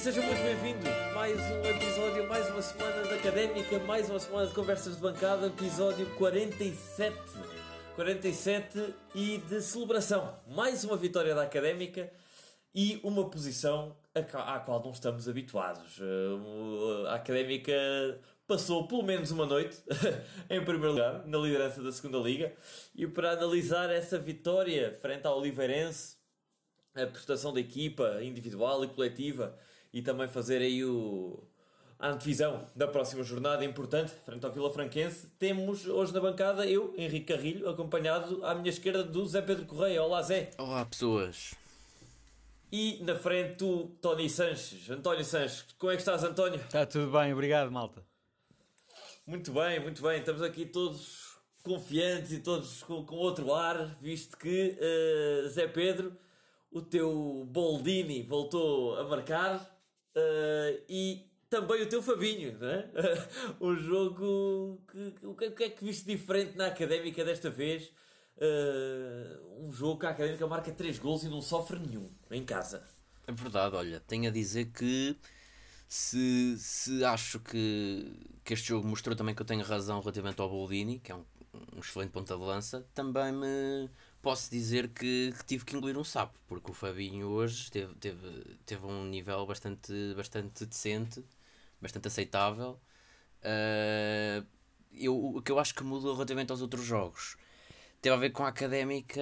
sejam muito bem-vindos. Mais um episódio, mais uma semana da Académica, mais uma semana de conversas de bancada, episódio 47. 47 e de celebração. Mais uma vitória da Académica e uma posição à qual não estamos habituados. Uh, a Académica passou pelo menos uma noite em primeiro lugar na liderança da segunda liga e para analisar essa vitória frente ao Oliveirense a prestação da equipa individual e coletiva e também fazer aí o, a antevisão da próxima jornada importante, frente ao Vila Franquense. Temos hoje na bancada eu, Henrique Carrilho, acompanhado à minha esquerda do Zé Pedro Correia. Olá, Zé. Olá, pessoas. E na frente do Tony Sanches. António Sanches, como é que estás, António? Está tudo bem, obrigado, malta. Muito bem, muito bem. Estamos aqui todos confiantes e todos com, com outro ar, visto que uh, Zé Pedro o teu Boldini voltou a marcar uh, e também o teu Fabinho, não é? um jogo que o que, que é que viste diferente na Académica desta vez? Uh, um jogo que a Académica marca 3 gols e não sofre nenhum em casa. É verdade, olha, tenho a dizer que se, se acho que, que este jogo mostrou também que eu tenho razão relativamente ao Boldini, que é um, um excelente ponta de lança, também me posso dizer que, que, tive que engolir um sapo, porque o Fabinho hoje teve, teve, teve um nível bastante, bastante decente, bastante aceitável. Uh, eu, o que eu acho que mudou relativamente aos outros jogos teve a ver com a académica.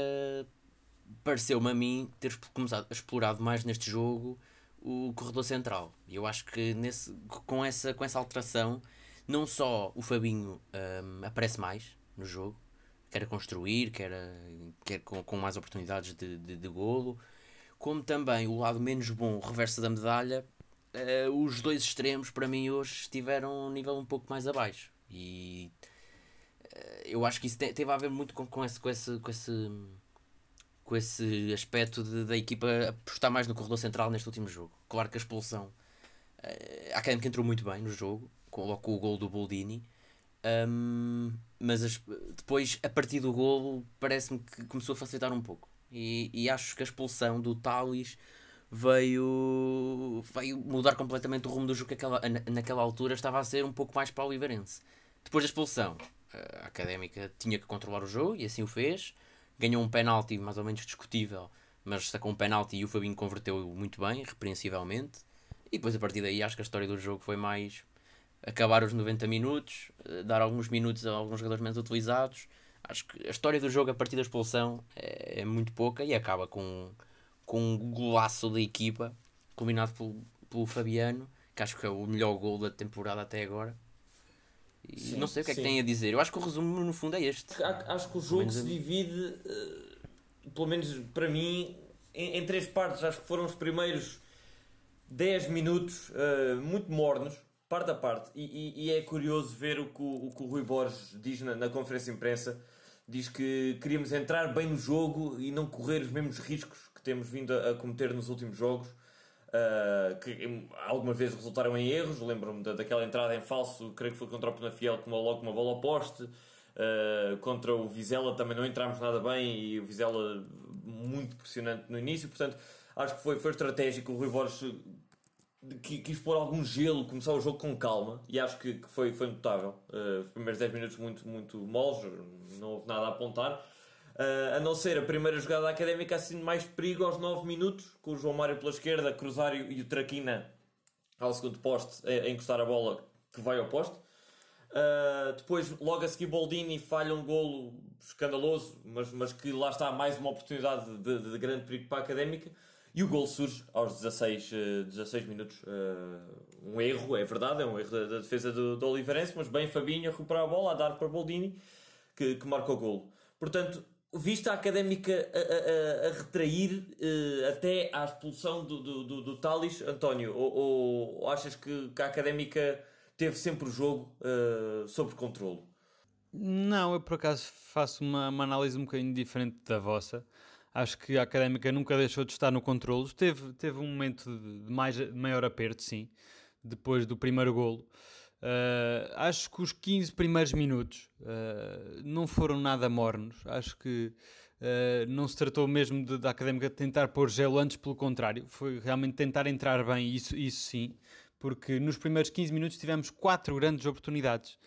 Pareceu-me a mim ter começado a explorar mais neste jogo o corredor central. E eu acho que nesse, com, essa, com essa alteração, não só o Fabinho um, aparece mais no jogo, quer construir, quer, quer com, com mais oportunidades de, de, de golo, como também o lado menos bom, o reverso da medalha, uh, os dois extremos para mim hoje estiveram um nível um pouco mais abaixo. E uh, eu acho que isso te, teve a ver muito com, com, esse, com, esse, com, esse, com esse aspecto de, da equipa apostar mais no corredor central neste último jogo. Claro que a expulsão, uh, a Académica entrou muito bem no jogo, com o gol do Boldini. Um, mas as, depois, a partir do golo, parece-me que começou a facilitar um pouco. E, e acho que a expulsão do Talis veio, veio mudar completamente o rumo do jogo que aquela, naquela altura estava a ser um pouco mais para o Oliveirense. Depois da expulsão, a Académica tinha que controlar o jogo e assim o fez. Ganhou um penalti mais ou menos discutível, mas sacou um penalti e o Fabinho converteu muito bem, repreensivelmente. E depois a partir daí acho que a história do jogo foi mais acabar os 90 minutos, eh, dar alguns minutos a alguns jogadores menos utilizados. Acho que a história do jogo a partir da expulsão é, é muito pouca e acaba com, com um golaço da equipa, combinado pelo, pelo Fabiano, que acho que é o melhor gol da temporada até agora. E sim, não sei o que é que tem a dizer. Eu acho que o resumo no fundo é este. Acho que o jogo se divide, uh, pelo menos para mim, em, em, três partes. Acho que foram os primeiros 10 minutos uh, muito mornos parte a parte. E, e, e, é curioso ver o que o, o, que o Rui Borges diz na, na, conferência de imprensa. Diz que queríamos entrar bem no jogo e não correr os mesmos riscos que temos vindo a, a cometer nos últimos jogos. Uh, que algumas vezes resultaram em erros. Lembro-me da, daquela entrada em falso, creio que foi contra o Penafiel, uma, logo uma bola ao poste. Uh, contra o Vizela também não entramos nada bem e o Vizela muito pressionante no início. Portanto, acho que foi, foi estratégico. O Rui Borges que quis pôr algum gelo, começar o jogo com calma e acho que, que foi, foi notável. Uh, os primeiros 10 minutos muito, muito moles, não houve nada a apontar. Uh, a não ser a primeira jogada académica, assim mais perigo aos 9 minutos, com o João Mário pela esquerda, Cruzário e o Traquina ao segundo poste a, a encostar a bola que vai ao poste. Uh, depois, logo a seguir, Boldini falha um golo escandaloso, mas, mas que lá está mais uma oportunidade de, de, de grande perigo para a académica. E o gol surge aos 16, 16 eh, minutos. Uh, um erro, é verdade, é um erro da, defesa do, do Oliveirense, mas bem Fabinho a recuperar a bola, a dar para Boldini, que, que marca o golo. Portanto, vista a académica a, a, a retrair uh, até à expulsão do, do, do, do Talis, António, ou, ou, achas que, que, a académica teve sempre o jogo uh, sob controle? Não, eu por acaso faço uma, uma análise um bocadinho diferente da vossa. Acho que a Académica nunca deixou de estar no controle. Teve, teve um momento de, mais, maior aperto, sim, depois do primeiro golo. Uh, acho que os 15 primeiros minutos uh, não foram nada mornos. Acho que Uh, não se tratou mesmo de, da Académica tentar pôr gelo antes, pelo contrário, foi realmente tentar entrar bem, isso, isso sim, porque nos primeiros 15 minutos tivemos quatro grandes oportunidades.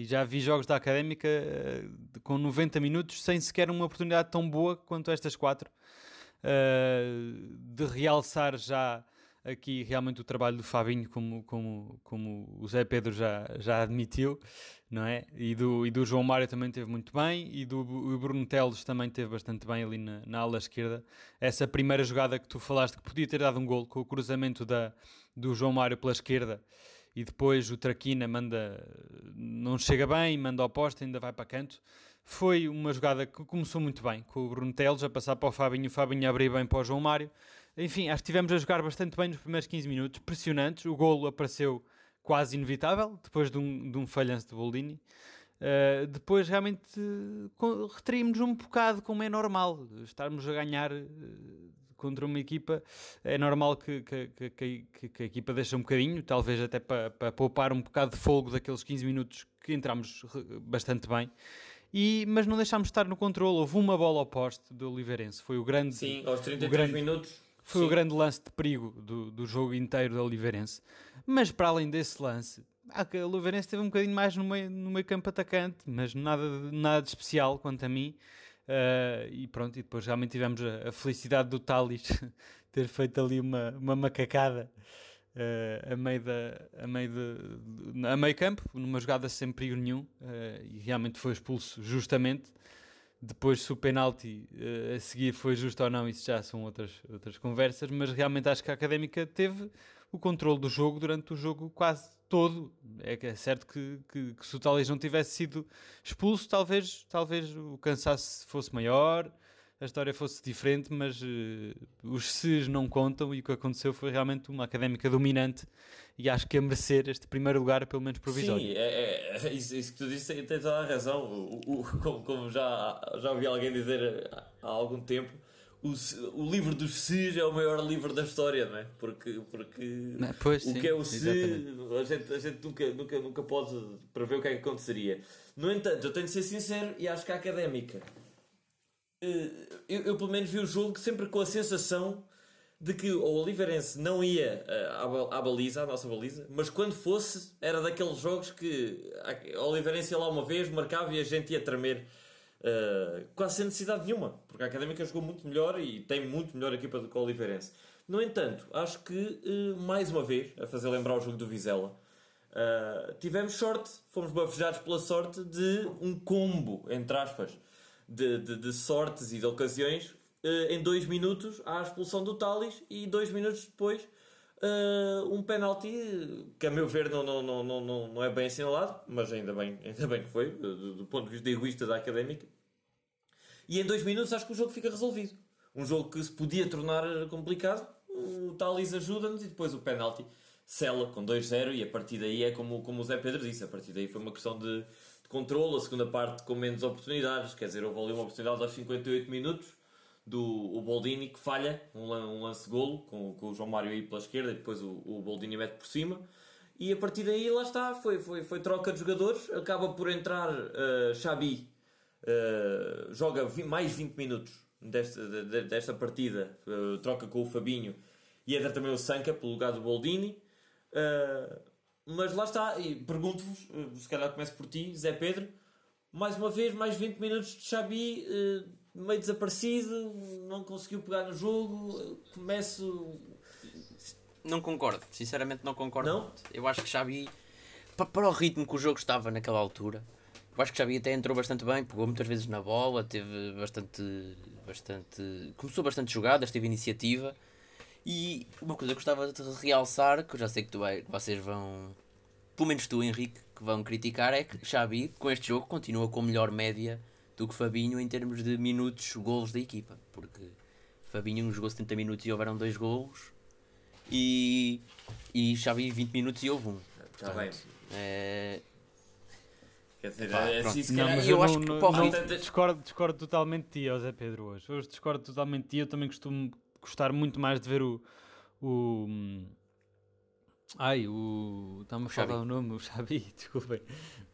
E já vi jogos da Académica uh, com 90 minutos sem sequer uma oportunidade tão boa quanto estas quatro. Uh, de realçar já aqui realmente o trabalho do Fabinho, como, como, como o Zé Pedro já, já admitiu, não é? E do, e do João Mário também teve muito bem, e do o Bruno Teles também teve bastante bem ali na, na ala esquerda. Essa primeira jogada que tu falaste que podia ter dado um gol com o cruzamento da, do João Mário pela esquerda e depois o Traquina manda, não chega bem, manda ao poste, ainda vai para canto. Foi uma jogada que começou muito bem, com o Bruno Teles a passar para o Fabinho, o Fabinho a abrir bem para o João Mário enfim, acho que estivemos a jogar bastante bem nos primeiros 15 minutos, pressionantes. O golo apareceu quase inevitável, depois de um, de um falhanço de Boldini. Uh, depois realmente uh, retraímos um bocado, como é normal. Estarmos a ganhar uh, contra uma equipa, é normal que, que, que, que, a equipa deixe um bocadinho, talvez até para, para poupar um bocado de fogo daqueles 15 minutos que entramos bastante bem. E, mas não deixámos de estar no controle. Houve uma bola ao poste do Oliveirense. Foi o grande. Sim, aos 33 grande, minutos foi Sim. o grande lance de perigo do, do jogo inteiro da Oliveirense. Mas para além desse lance, a Oliveirense teve um bocadinho mais no meio, no meio campo atacante, mas nada, nada de especial quanto a mim. Uh, e pronto, e depois realmente tivemos a, a felicidade do Talis ter feito ali uma, uma macacada uh, a meio, da, a, meio de, a meio campo, numa jogada sem perigo nenhum, uh, e realmente foi expulso justamente. Depois, se o penalti a seguir foi justo ou não, isso já são outras, outras conversas, mas realmente acho que a Académica teve o controle do jogo durante o jogo quase todo. É, é certo que, que, que se o Talis não tivesse sido expulso, talvez, talvez o cansaço fosse maior, a história fosse diferente, mas uh, os SES não contam e o que aconteceu foi realmente uma académica dominante e acho que a merecer este primeiro lugar, pelo menos provisório. Sim, é, é isso, isso, que tu disse tem, toda a razão. O, o, como, como, já, já ouvi alguém dizer há algum tempo, o, o, livro dos SES é o maior livro da história, não é? Porque, porque não, pois, o sim, que é o SE, a gente, a gente nunca, nunca, nunca pode prever o que é que aconteceria. No entanto, eu tenho de ser sincero e acho que a académica eh, eu, eu, pelo menos vi o jogo sempre com a sensação de que o Oliveirense não ia eh, à, à baliza, à nossa baliza, mas quando fosse, era daqueles jogos que o Oliveirense ia lá uma vez, marcava e a gente ia tremer uh, quase sem necessidade nenhuma, porque a Académica jogou muito melhor e tem muito melhor equipa do que o Oliveirense. No entanto, acho que, uh, mais uma vez, a fazer lembrar o jogo do Vizela, uh, tivemos sorte, fomos bafejados pela sorte de um combo, entre aspas, de, de, de sortes e de ocasiões, em dois minutos a expulsão do Talis e dois minutos depois uh, um penalti que a meu ver não, não, não, não, não é bem assinalado, mas ainda bem, ainda bem que foi, do, do ponto de vista egoísta da académica. E em dois minutos acho que o jogo fica resolvido. Um jogo que se podia tornar complicado, o Talis ajuda-nos e depois o penalti sela com 2-0 e a partir daí é como, como o Zé Pedro disse, a partir daí foi uma questão de controle, a segunda parte com menos oportunidades, quer dizer, houve ali uma oportunidade aos 58 minutos do o Boldini que falha, um, um lance-golo com, com o João Mário aí pela esquerda e depois o, o Boldini mete por cima. E a partir daí, lá está, foi, foi, foi troca de jogadores, acaba por entrar uh, Xabi, uh, joga mais 20 minutos desta, de, desta partida, uh, troca com o Fabinho e entra também o Sanca pelo lugar do Boldini. Uh, mas lá está, e pergunto-vos, se calhar começo por ti, Zé Pedro, mais uma vez, mais 20 minutos de Xabi, meio desaparecido, não conseguiu pegar no jogo, começo... Não concordo, sinceramente não concordo. Não? Eu acho que Xabi, para o ritmo que o jogo estava naquela altura, eu acho que Xabi até entrou bastante bem, pegou muitas vezes na bola, teve bastante, bastante, começou bastante jogadas, teve iniciativa, e uma coisa que gostava de realçar, que eu já sei que tu vai, vocês vão, pelo menos tu, Henrique, que vão criticar, é que Xabi, com este jogo, continua com melhor média do que Fabinho em termos de minutos, golos da equipa. Porque Fabinho jogou 70 minutos e houveram dois golos, e, e Xabi 20 minutos e houve um. Está bem. É, Quer dizer, Pá, é assim, se não, mas eu, eu acho não, que não, não, discordo, discordo totalmente de ti, José Pedro, hoje. Hoje discordo totalmente de ti. Eu também costumo gostar muito mais de ver o. o ai, o. Está-me a falar o nome, o Xabi, desculpem.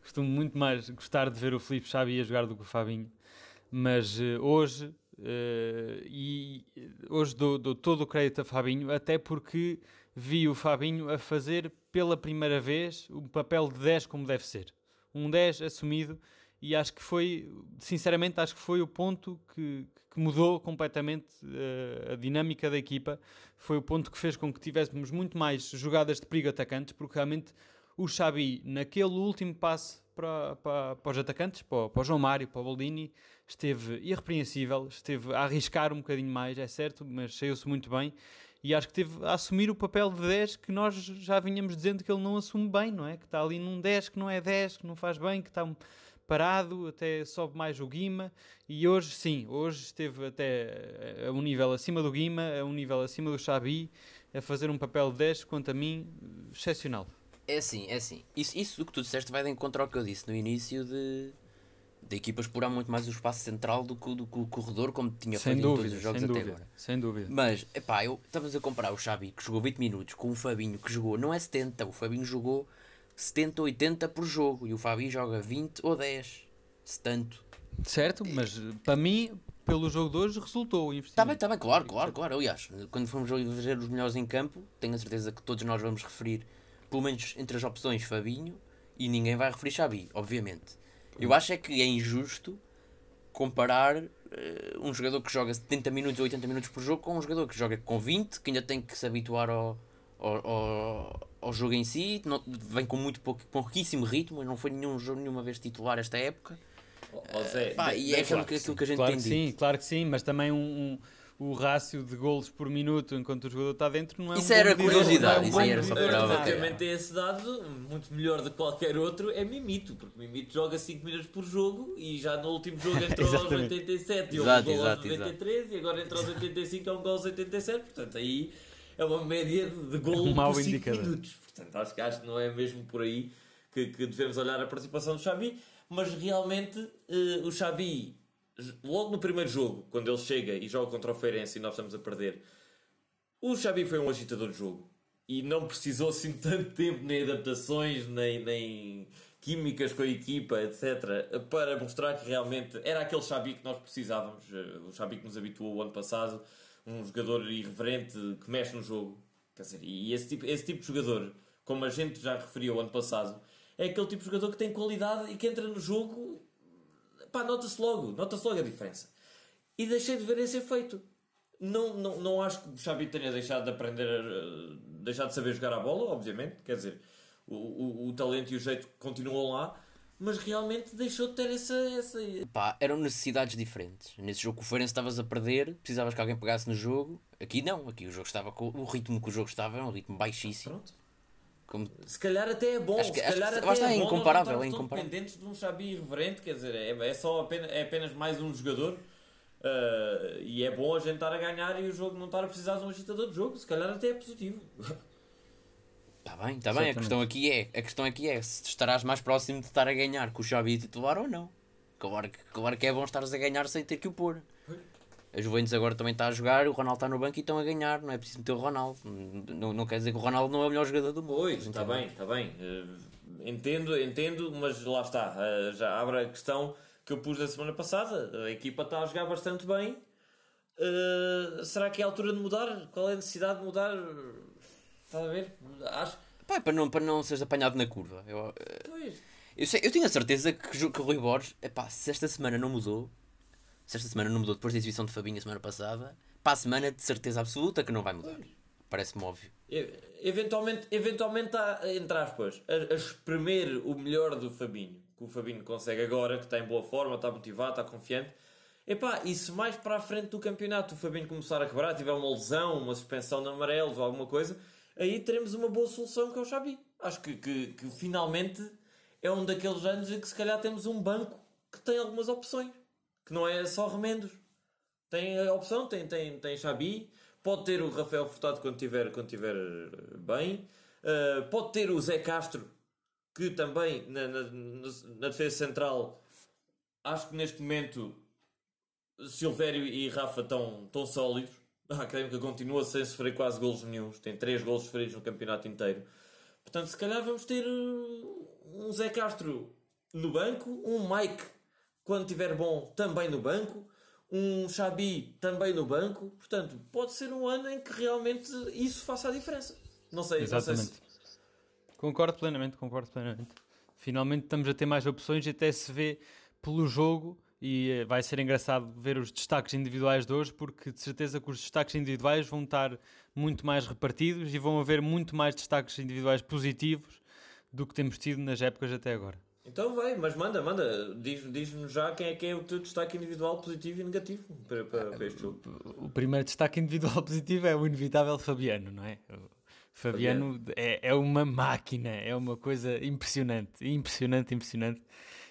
Costumo muito mais gostar de ver o Felipe Xabi a jogar do que o Fabinho. Mas uh, hoje Uh, e hoje dou, dou, todo o crédito a Fabinho, até porque vi o Fabinho a fazer pela primeira vez o papel de 10 como deve ser. Um 10 assumido e acho que foi, sinceramente, acho que foi o ponto que, que mudou completamente uh, a dinâmica da equipa. Foi o ponto que fez com que tivéssemos muito mais jogadas de perigo atacantes, porque realmente o Xabi, naquele último passe para, para, para os atacantes, para, para o João Mário, para o Boldini, esteve irrepreensível, esteve a arriscar um bocadinho mais, é certo, mas saiu-se muito bem e acho que teve a assumir o papel de 10 que nós já vinhamos dizendo que ele não assume bem, não é? Que está ali num 10 que não é 10, que não faz bem, que está parado, até sobe mais o Guima e hoje sim, hoje esteve até a um nível acima do Guima, a um nível acima do Xabi, a fazer um papel de 10, quanto a mim, excepcional. É assim, é assim. Isso, isso do que tu disseste vai de encontro ao que eu disse no início de da equipa explorar muito mais o espaço central do que, do que o corredor, como tinha sem feito dúvida, em todos os jogos até dúvida, agora. Sem dúvida. Mas, epá, eu, estamos a comparar o Xabi, que jogou 20 minutos, com o Fabinho, que jogou, não é 70, o Fabinho jogou 70, 80 por jogo, e o Fabinho joga 20 ou 10, se tanto. Certo, mas para mim, pelo jogo de hoje, resultou o investimento. Está bem, está bem, claro, claro, claro. Aliás, quando formos ver os melhores em campo, tenho a certeza que todos nós vamos referir, pelo menos entre as opções, Fabinho, e ninguém vai referir Xabi, obviamente. Eu acho é que é injusto comparar uh, um jogador que joga 70 minutos ou 80 minutos por jogo com um jogador que joga com 20, que ainda tem que se habituar ao, ao, ao, ao jogo em si, não, vem com muito pouco, pouquíssimo ritmo, não foi nenhum jogo, nenhuma vez titular esta época. Oh, Zé, uh, pá, e é aquilo, que, aquilo que a gente claro tem que sim, claro que sim, mas também um, um o rácio de golos por minuto enquanto o jogador está dentro não é isso um era curiosidade, é um isso era só Relativamente a esse dado, muito melhor do que qualquer outro é Mimito, porque Mimito joga 5 minutos por jogo e já no último jogo entrou aos 87 e houve um gol aos 93 exato. e agora entrou aos 85 é um gol aos 87, portanto aí é uma média de gol um por 5 minutos. Portanto, acho que, acho que não é mesmo por aí que, que devemos olhar a participação do Xabi, mas realmente uh, o Xabi logo no primeiro jogo, quando ele chega e joga contra o Feirense e nós estamos a perder, o Xabi foi um agitador de jogo e não precisou assim tanto tempo nem adaptações, nem, nem químicas com a equipa, etc., para mostrar que realmente era aquele Xabi que nós precisávamos, eh, o Xabi que nos habituou o ano passado, um jogador irreverente que mexe no jogo. Quer dizer, e esse tipo, esse tipo de jogador, como a gente já referiu o ano passado, é aquele tipo de jogador que tem qualidade e que entra no jogo pá, nota-se logo, nota-se logo a diferença. E deixei de ver esse efeito. Não, não, não acho que o Xavi tenha deixado de aprender, uh, deixado de saber jogar a bola, obviamente, quer dizer, o, o, o talento e o jeito continuam lá, mas realmente deixou de ter essa. essa... Pá, eram necessidades diferentes. Nesse jogo que o Feirense estavas a perder, precisavas que alguém pegasse no jogo. Aqui não, aqui o jogo estava com o ritmo que o jogo estava, era um ritmo baixíssimo. Pronto. Como... Se calhar até é bom, acho que, se calhar acho que, até é, é incomparável, é incomparável. dependentes de um Xabi irreverente, quer dizer, é, é só apenas, é apenas mais um jogador uh, e é bom a gente estar a ganhar e o jogo não estar a precisar de um agitador de jogo, se calhar até é positivo. Está bem, está bem, a questão aqui é, a questão aqui é se estarás mais próximo de estar a ganhar com o Xabi titular ou não. Claro que, claro que é bom estares a ganhar sem ter que o pôr. A Juventus agora também está a jogar, o Ronaldo está no banco e estão a ganhar, não é preciso meter o Ronaldo. Não, não quer dizer que o Ronaldo não é o melhor jogador do mundo. Pois, está bem, está bem. Uh, entendo, entendo, mas lá está. Uh, já abre a questão que eu pus na semana passada. A equipa está a jogar bastante bem. Uh, será que é a altura de mudar? Qual é a necessidade de mudar? Está a ver? Acho... Pá, para, não, para não seres apanhado na curva. Eu, pois. eu, sei, eu tenho a certeza que, que o Rui Borges, epá, se esta semana não mudou, se esta semana não mudou depois da exibição de Fabinho a semana passada, para a semana de certeza absoluta que não vai mudar. Parece-me óbvio. Eventualmente, eventualmente está, entre aspas, a, a espremer o melhor do Fabinho, que o Fabinho consegue agora, que está em boa forma, está motivado, está confiante. Epá, e se mais para a frente do campeonato o Fabinho começar a quebrar, tiver uma lesão, uma suspensão de amarelos ou alguma coisa, aí teremos uma boa solução que é o Xabi. Acho que, que, que finalmente é um daqueles anos em que se calhar temos um banco que tem algumas opções que não é só remendos. Tem a opção, tem, tem, tem Xabi, pode ter o Rafael Furtado quando tiver, quando tiver eh, bem, uh, pode ter o Zé Castro, que também na, na, na, defesa central acho que neste momento Silvério e Rafa estão tão sólidos. A Académica continua sem sofrer quase golos nenhums, tem 3 golos sofridos no campeonato inteiro. Portanto, se calhar vamos ter eh, um Zé Castro no banco, um Mike quando estiver bom, também no banco. um Xabi também no banco. Portanto, pode ser um ano em que realmente isso faça a diferença. Não sei, Exatamente. Não sei se... Concordo plenamente, concordo plenamente. Finalmente estamos a ter mais opções e até se vê pelo jogo e eh, vai ser engraçado ver os destaques individuais de hoje porque de certeza que os destaques individuais vão estar muito mais repartidos e vão haver muito mais destaques individuais positivos do que temos tido nas épocas até agora. Então vai, mas manda, manda, diz-nos diz já quem é que é o teu destaque individual positivo e negativo para, para, para este jogo. O primeiro destaque individual positivo é o inevitável Fabiano, não é? O Fabiano, Fabiano. É, é uma máquina, é uma coisa impressionante, impressionante, impressionante.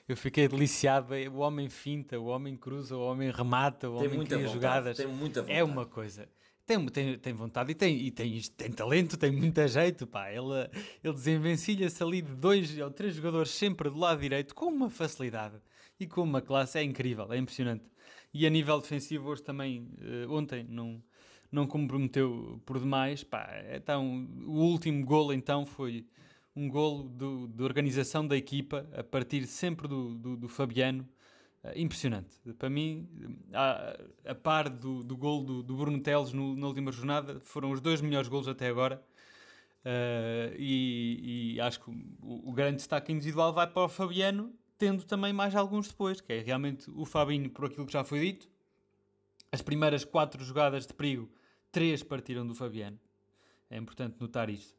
Eu fiquei deliciado. O homem finta, o homem cruza, o homem remata, o tem homem muita cria vontade, jogadas. Tem muita vontade. É uma coisa. Tem, tem, tem vontade e, tem, e tem, tem talento, tem muito jeito, pá. Ele, ele desenvencilha-se ali de dois ou três jogadores sempre do lado direito com uma facilidade e com uma classe. É incrível, é impressionante. E a nível defensivo, hoje também, uh, ontem, não, não comprometeu por demais. Pá, então, o último golo então foi um golo do, de organização da equipa a partir sempre do, do, do Fabiano impressionante. Para mim, a, a par do, do gol do, do Bruno Teles no, na última jornada, foram os dois melhores golos até agora. Uh, e, e, acho que o, o, grande destaque individual vai para o Fabiano, tendo também mais alguns depois, que é realmente o Fabinho, por aquilo que já foi dito. As primeiras quatro jogadas de perigo, três partiram do Fabiano. É importante notar isto.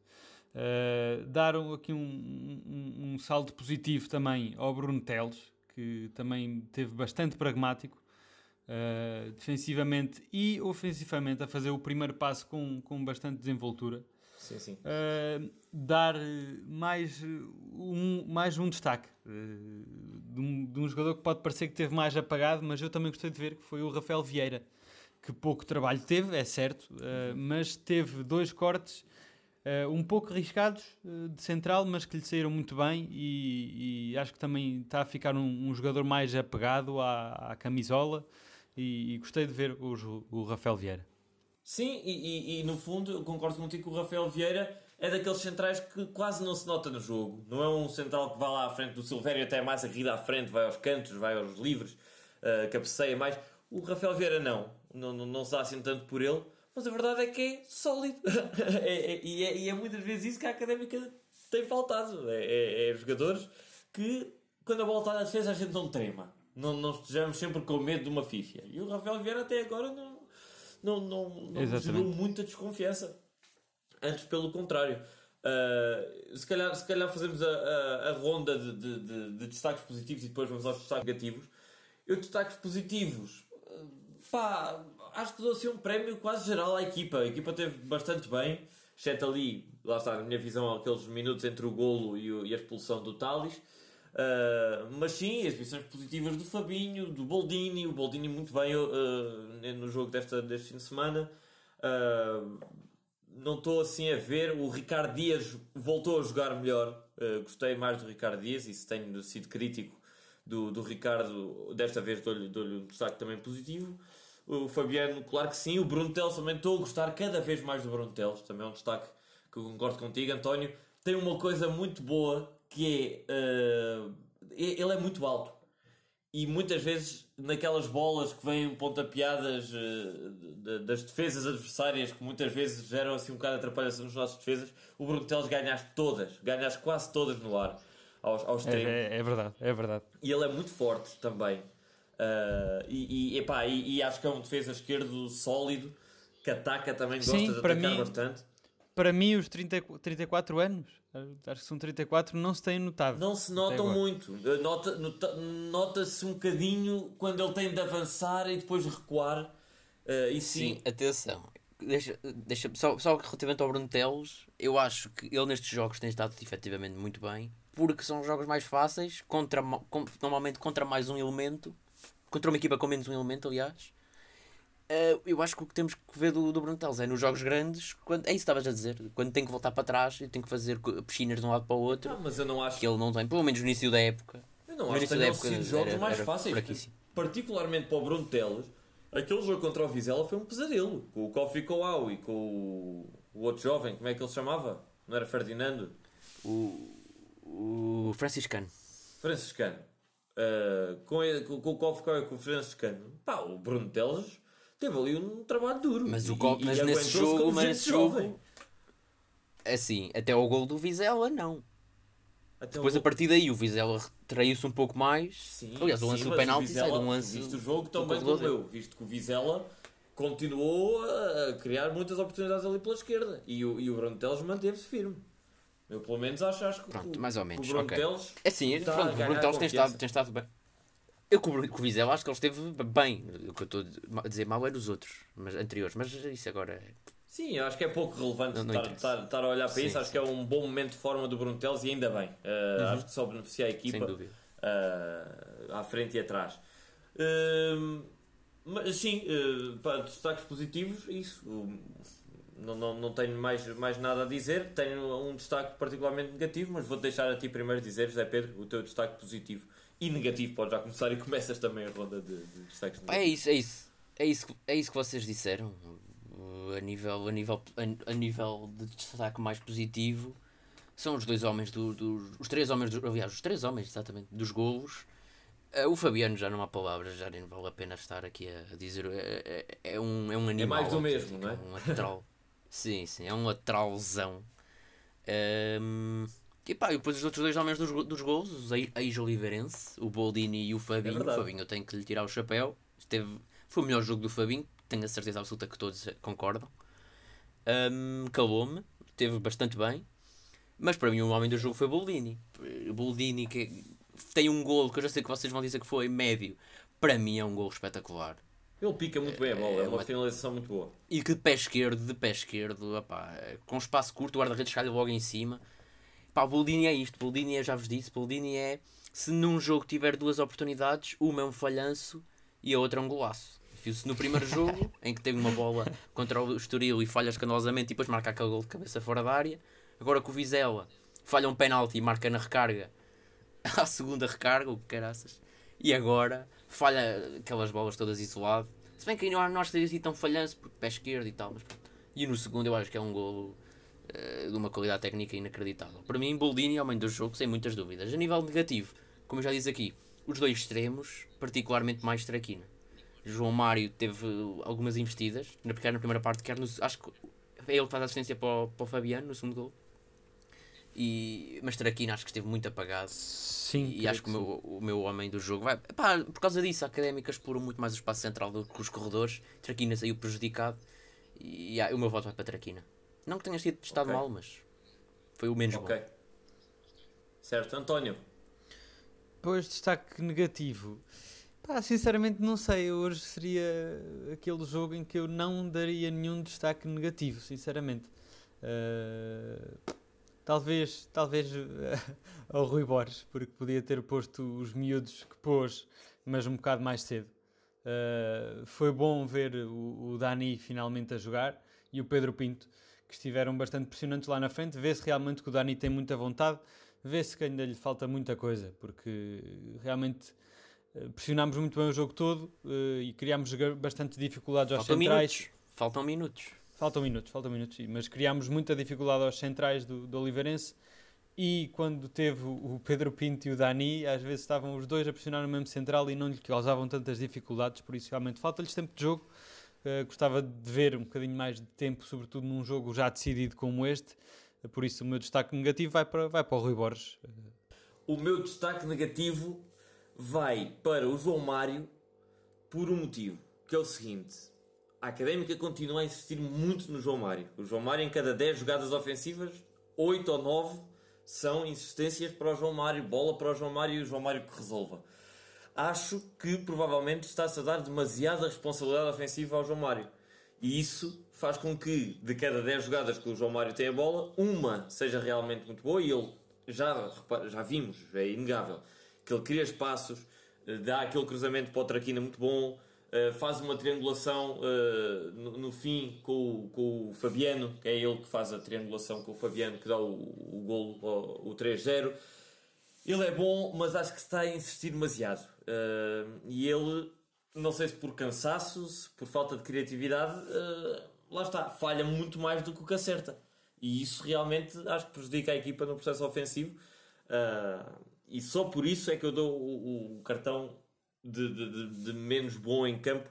Uh, daram aqui um, um, um salto positivo também ao Bruno Teles, que também teve bastante pragmático uh, defensivamente e ofensivamente a fazer o primeiro passo com, com bastante desenvoltura. Sim, sim. Uh, dar mais um, mais um destaque uh, de, um, de, um, jogador que pode parecer que teve mais apagado, mas eu também gostei de ver que foi o Rafael Vieira, que pouco trabalho teve, é certo, mas teve dois cortes Uh, um pouco arriscados uh, de central, mas que lhe saíram muito bem e, e acho que também está a ficar um, um jogador mais apegado à, à camisola e, e, gostei de ver o, o Rafael Vieira. Sim, e, e, no fundo eu concordo contigo que o Rafael Vieira é daqueles centrais que quase não se nota no jogo. Não é um central que vai lá à frente do Silvério até mais aguido à frente, vai aos cantos, vai aos livres, uh, cabeceia mais. O Rafael Vieira não, não, não, não se dá assim tanto por ele mas a verdade é que é sólido. é, é, e, é, e, é, muitas vezes isso que a académica tem faltado. É, é, é, jogadores que, quando a bola está na defesa, a gente não trema. Não, não estejamos sempre com medo de uma fifia. E o Rafael Vieira até agora não, não, não, não gerou muita desconfiança. Antes, pelo contrário. Uh, se, calhar, se calhar fazemos a, a, a ronda de, de, de, de, destaques positivos e depois vamos aos destaques negativos. Eu, destaques positivos, uh, pá, acho que dou assim um prémio quase geral à equipa. A equipa teve bastante bem, exceto ali, lá está, na minha visão, aqueles minutos entre o golo e, o, e a expulsão do Talis. Uh, mas sim, exibições positivas do Fabinho, do Boldini, o Boldini muito bem uh, no jogo desta, deste fim de semana. Uh, não estou assim a ver. O Ricardo Dias voltou a jogar melhor. gostei mais do Ricardo Dias e se tenho sido crítico do, do Ricardo, desta vez dou-lhe dou um destaque também positivo. O Fabiano, claro que sim. O Bruno Teles também estou a gostar cada vez mais do Bruno Teles. Também é um destaque que eu concordo contigo, António. Tem uma coisa muito boa que é. Uh, ele é muito alto. E muitas vezes, naquelas bolas que vêm pontapeadas uh, de, das defesas adversárias, que muitas vezes geram assim um bocado de atrapalhação nas nossas defesas, o Bruno Teles ganha as todas. Ganha as quase todas no ar. Aos, aos é, é, é verdade, é verdade. E ele é muito forte também. Uh, e, e, epá, e, e, acho que é um defesa esquerdo sólido que ataca também, gosta Sim, de atacar mim, bastante. Para mim, os 30, 34 anos, acho que são 34, não se têm notado. Não se notam muito. Nota, Nota-se um bocadinho quando ele tem de avançar e depois recuar. Uh, e sim. sim, atenção. Deixa, deixa, só, só relativamente ao Bruno Teles, eu acho que ele nestes jogos tem estado efetivamente muito bem, porque são jogos mais fáceis, contra, com, normalmente contra mais um elemento contra uma equipa com menos um elemento, aliás. Uh, eu acho que o que temos que ver do, do Bruno Teles é nos jogos grandes, quando, é isso que estavas a dizer, quando tem que voltar para trás e tem que fazer piscinas de um lado para o outro. Não, mas eu não acho que ele não tem, pelo menos no início da época. Eu não acho que tenham sido jogos era, mais era fáceis, particularmente para o Bruno Teles. Aquele jogo contra o Vizela foi um pesadelo, com o Kofi Coau e com o, o outro jovem, como é que ele se chamava? Não era Ferdinando? O, o Franciscano. Franciscano uh, com, com, com o qual ficou a conferência de pá, o Bruno Teles teve ali um trabalho duro. Mas, o Copa, mas nesse jogo, mas nesse jogo, assim, até o gol do Vizela, não. Até Depois, a partir daí, o Vizela traiu-se um pouco mais. Sim, Aliás, o lance do penalti sai de um lance. Viste o jogo tão bem como eu, visto que o Vizela continuou a criar muitas oportunidades ali pela esquerda e o, e o Bruno Teles manteve-se firme. Eu, pelo menos, acho, acho que pronto, mais ou menos. o Bruno okay. É sim, pronto, o Bruno Teles tem estado, tem estado bem. Eu com o Vizela acho que ele esteve bem. O que eu estou a dizer mal é dos outros, mas anteriores. Mas isso agora é Sim, acho que é pouco relevante não, não estar, estar, estar, a olhar para sim, isso. Acho sim. que é um bom momento de forma do Bruno Teles e ainda bem. Uh, uhum. Acho que só beneficia a equipa uh, à frente e atrás. Uh, mas sim, para destaques positivos, isso. Não, não, não tenho mais, mais nada a dizer. Tenho um destaque particularmente negativo, mas vou deixar a ti primeiro dizer, José Pedro, o teu destaque positivo e negativo. Podes já começar e começas também a ronda de, de destaques negativos. É isso, é isso. É isso, é isso que vocês disseram a nível, a nível, a, nível de destaque mais positivo são os dois homens do, do os três homens do, aliás os três homens exatamente dos golos uh, o Fabiano já não há palavras já nem vale a pena estar aqui a, dizer é, é, é, um é um animal é mais do mesmo não é, é um lateral sim sim é um lateralzão um, e pá, e depois os outros dois homens dos, dos gols, os ex-oliveirense, o Boldini e o Fabinho. É o Fabinho eu tenho que lhe tirar o chapéu. Esteve, foi o melhor jogo do Fabinho, tenho a certeza absoluta que todos concordam. Um, Calou-me, teve bastante bem, mas para mim o homem do jogo foi Boldini. Boldini que tem um gol que eu já sei que vocês vão dizer que foi médio, para mim é um gol espetacular. Ele pica muito bem a bola, é, é uma, finalização muito boa. E que de pé esquerdo, de pé esquerdo, opá, com espaço curto, o guarda-redes cai logo em cima. Pá, Boldini é isto, Boldini é, já vos disse, Boldini é se num jogo tiver duas oportunidades, uma é um falhanço e a outra é um golaço. Viu-se no primeiro jogo, em que teve uma bola contra o Estoril e falha escandalosamente e depois marca aquele gol de cabeça fora da área. Agora com o Vizela falha um penalti e marca na recarga, à segunda recarga, o que caraças. E agora falha aquelas bolas todas isolado. Se bem que não, não acho que seja assim tão falhanço, porque pé esquerdo e tal, mas. E no segundo eu acho que é um golo uh, de uma qualidade técnica inacreditável. Para mim, Boldini é o mãe do jogo, sem muitas dúvidas. A nível negativo, como eu já disse aqui, os dois extremos, particularmente mais Traquina. João Mário teve algumas investidas, na, na primeira parte, quer no, acho que é ele que faz assistência para o, para o Fabiano no segundo gol. E, mas Traquina acho que esteve muito apagado. Sim, e acho que, que o, meu, o meu homem do jogo vai. Pá, por causa disso, a académica explorou muito mais o espaço central do que os corredores. Traquina saiu prejudicado. E, e o meu voto vai para Traquina. Não que tenha sido estado okay. mal, mas foi o menos okay. bom. Certo, António. Pois, destaque negativo. Pá, sinceramente não sei. Hoje seria aquele jogo em que eu não daria nenhum destaque negativo, sinceramente. Uh, talvez, talvez uh, ao Rui Borges, porque podia ter posto os miúdos que pôs, mas um bocado mais cedo. Uh, foi bom ver o, o, Dani finalmente a jogar e o Pedro Pinto, que estiveram bastante pressionantes lá na frente. Vê-se realmente que o Dani tem muita vontade, vê-se que ainda lhe falta muita coisa, porque realmente eh, pressionámos muito bem o jogo todo uh, e criámos bastante dificuldades aos faltam centrais. Minutos. Faltam minutos. Faltam minutos, faltam minutos, mas criámos muita dificuldade aos centrais do, do Oliveirense e quando teve o Pedro Pinto e o Dani, às vezes estavam os dois a pressionar no mesmo central e não lhe causavam tantas dificuldades, por isso realmente falta-lhes tempo de jogo. Uh, gostava de ver um bocadinho mais de tempo, sobretudo num jogo já decidido como este, uh, por isso o meu destaque negativo vai para, vai para o Rui Borges. O meu destaque negativo vai para o João Mário por um motivo, que é o seguinte. A Académica continua a insistir muito no João Mário. O João Mário, em cada 10 jogadas ofensivas, 8 ou 9 são insistências para o João Mário, bola para o João Mário e o João Mário que resolva. Acho que provavelmente está-se a dar demasiada responsabilidade ofensiva ao João Mário. E isso faz com que, de cada 10 jogadas que o João Mário tem a bola, uma seja realmente muito boa e ele já, já vimos, é inegável que ele cria espaços, dá aquele cruzamento para o Traquina muito bom, eh, faz uma triangulação eh, no, fim com, com o Fabiano, que é ele que faz a triangulação com o Fabiano, que dá o, o golo, o, o 3-0. Ele é bom, mas acho que está a insistir demasiado. e ele, não sei se por cansaço, se por falta de criatividade, lá está, falha muito mais do que o que acerta. E isso realmente acho que prejudica a equipa no processo ofensivo. Uh, e só por isso é que eu dou o, o cartão de, de, de, menos bom em campo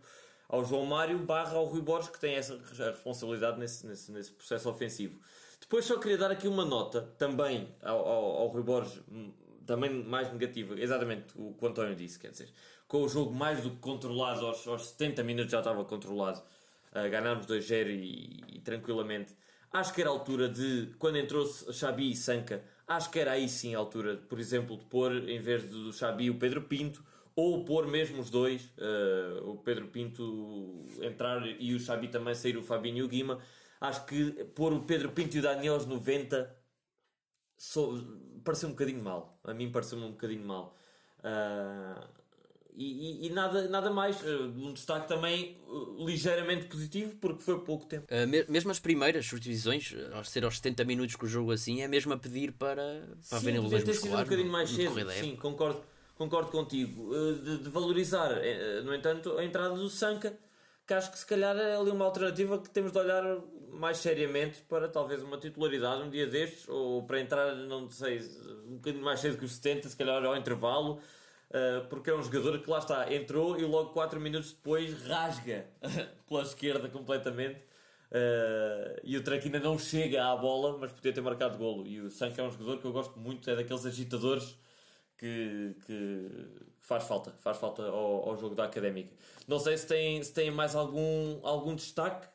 ao João Mário barra ao Rui Borges, que tem essa responsabilidade nesse, nesse, nesse processo ofensivo. Depois só queria dar aqui uma nota também ao, ao, ao Rui Borges, hum, também mais negativa, exatamente o que o António disse, quer dizer, com o jogo mais do que controlado, aos, aos 70 minutos já estava controlado, uh, ganhámos 2-0 e, e, tranquilamente. Acho que era a altura de, quando entrou Xabi e Sanca, acho que era aí sim a altura, por exemplo, de pôr, em vez do Xabi, o Pedro Pinto, ou pôr mesmo os dois, uh, o Pedro Pinto entrar e o Xabi também sair, o Fabinho e o Guima. Acho que pôr o Pedro Pinto e o Daniel aos 90 so, pareceu um bocadinho mal. A mim pareceu-me um bocadinho mal. Uh, e, e, e, nada, nada mais. Uh, um destaque também uh, ligeiramente positivo, porque foi pouco tempo. Uh, mesmo as primeiras subdivisões, ao ser aos 70 minutos com o jogo assim, é mesmo a pedir para, para sim, haverem ter sido um bocadinho mais cedo. Sim, concordo concordo contigo, eh, de, de, valorizar, eh, no entanto, a entrada do Sanca, que acho que se calhar é ali uma alternativa que temos de olhar mais seriamente para talvez uma titularidade um dia destes, ou para entrar, não sei, um bocadinho mais cedo que os 70, se calhar ao intervalo, eh, porque é um jogador que lá está, entrou e logo 4 minutos depois rasga pela esquerda completamente. e o Traquina não chega à bola, mas podia ter marcado golo. E o Sanca é um jogador que eu gosto muito, é daqueles agitadores que, que, faz falta, faz falta ao, ao, jogo da Académica. Não sei se tem, se tem mais algum, algum destaque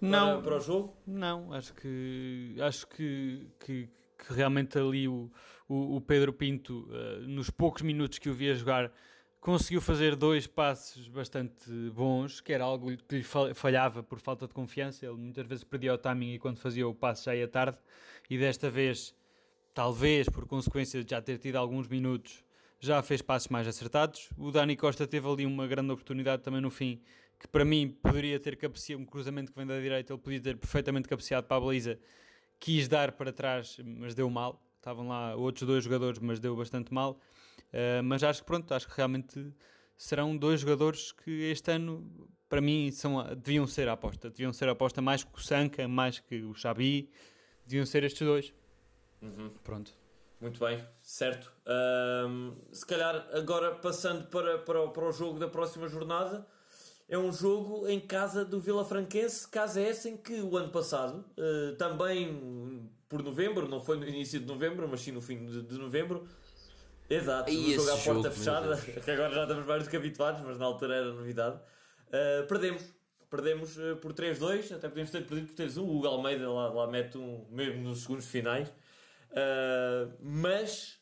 não, para, para o jogo. Não, acho que acho que, que, que realmente ali o, o, o Pedro Pinto, uh, nos poucos minutos que o via jogar, conseguiu fazer dois passes bastante bons, que era algo que lhe falhava por falta de confiança. Ele muitas vezes perdia o timing e quando fazia o passe já ia tarde, e desta vez talvez por consequência de já ter tido alguns minutos, já fez passos mais acertados. O Dani Costa teve ali uma grande oportunidade também no fim, que para mim poderia ter cabeceado um cruzamento que vem da direita, ele podia ter perfeitamente cabeceado para a baliza, quis dar para trás, mas deu mal. Estavam lá outros dois jogadores, mas deu bastante mal. Uh, mas acho que pronto, acho que realmente serão dois jogadores que este ano, para mim, são, deviam ser a aposta. Deviam ser a aposta mais que o Sanca, mais que o Xabi. Deviam ser estes dois. Uhum. Pronto. Muito bem, certo. Um, se calhar agora passando para, para, para o jogo da próxima jornada, é um jogo em casa do Vila Franquense, casa essa em que o ano passado, uh, também por novembro, não foi no início de novembro, mas sim no fim de, de novembro. Exato, um jogo à porta jogo, fechada, que agora já estamos mais do que habituados, mas na altura era novidade. Uh, perdemos, perdemos uh, por 3-2, até podemos ter perdido por 3-1. O Hugo Almeida lá, lá mete um mesmo nos segundos finais. Uh, mas,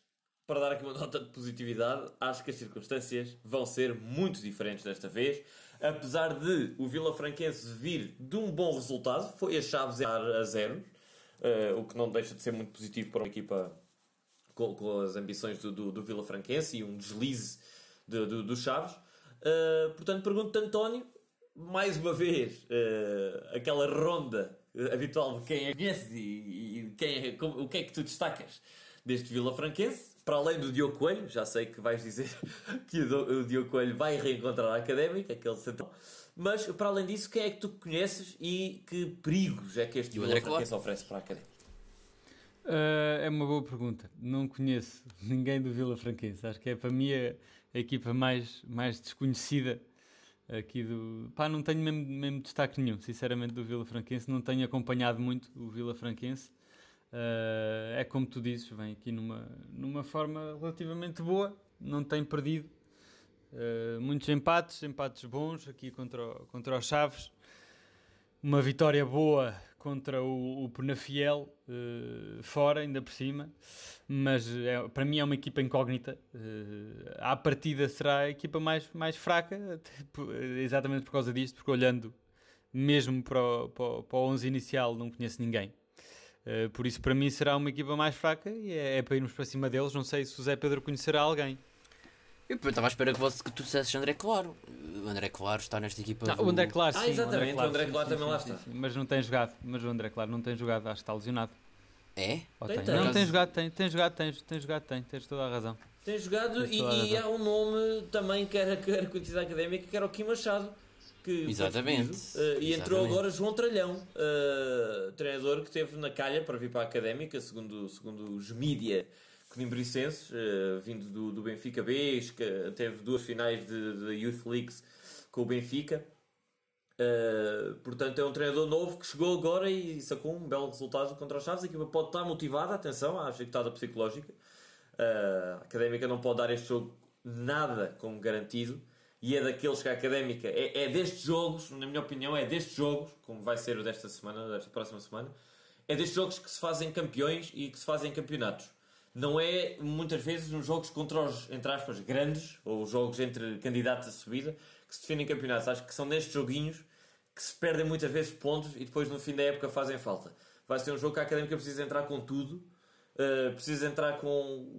para dar aqui uma nota de positividade, acho que as circunstâncias vão ser muito diferentes desta vez. Apesar de o Vila Franquense vir de um bom resultado, foi a Chaves a zero, uh, o que não deixa de ser muito positivo para uma equipa com, com as ambições do, do, do, Vila Franquense e um deslize do, do, Chaves. Uh, portanto, pergunto-te, António, mais uma vez, aquela ronda habitual de quem é conhece e, e quem é, como, o que é que tu destacas deste Vila Franquense, para além do Diogo Coelho, já sei que vais dizer que o, Diogo Coelho vai reencontrar a Académica, aquele central, mas para além disso, quem é que tu conheces e que perigos é que este Vila Franquense oferece para a Académica? Uh, é uma boa pergunta. Não conheço ninguém do Vila Franquense. Acho que é para mim a, a equipa mais, mais desconhecida aqui do. Pá, não tenho mesmo, mesmo destaque nenhum, sinceramente, do Vila Franquense. Não tenho acompanhado muito o Vila Franquense. Uh, é como tu dizes, vem aqui numa, numa forma relativamente boa, não tem perdido. Uh, muitos empates, empates bons aqui contra, o, contra os Chaves. Uma vitória boa contra o, o Penafiel, uh, fora, ainda por cima, mas é, para mim é uma equipa incógnita. Uh, à partida será a equipa mais, mais fraca, exatamente por causa disto, porque olhando mesmo para o, para para o 11 inicial não conheço ninguém. Uh, por isso, para mim, será uma equipa mais fraca e é, é, para irmos para cima deles. Não sei se o Zé Pedro conhecerá alguém. Eu estava à espera que, você, que tu dissesses André Claro. O André Claro está nesta equipa. Não, do... O André Claro, ah, sim. Ah, exatamente, o André Claro, o André Claro sim, também sim, lá está. mas não tem jogado. Mas o André Claro não tem jogado, acho que está lesionado. É? Tem, tem. Não, tem jogado, tem, tem jogado, tem, tem jogado, tem, tens toda a razão. Tem jogado e, e há um nome também que era, que era conhecido académica, que era o Kim Machado. Que Exatamente. uh, e entrou Exatamente. agora João Tralhão, uh, treinador que esteve na calha para vir para a académica, segundo, segundo os mídia Coimbricenses, uh, vindo do, do Benfica B, que teve duas finais de, de Youth Leagues com o Benfica. Uh, portanto, é um treinador novo que chegou agora e sacou um belo resultado contra os Chaves. A equipa pode estar motivada, atenção, à ajeitada psicológica. Uh, a Académica não pode dar este jogo nada como garantido. E é daqueles que a Académica, é, é destes jogos, na minha opinião, é destes jogos, como vai ser o desta semana, desta próxima semana, é destes jogos que se fazem campeões e que se fazem campeonatos. Não é muitas vezes nos jogos contra os, entre aspas, grandes, ou jogos entre candidatos a subida, que se definem campeonatos. Acho que são nestes joguinhos que se perdem muitas vezes pontos e depois no fim da época fazem falta. Vai ser um jogo que a Académica precisa entrar com tudo, uh, precisa entrar com.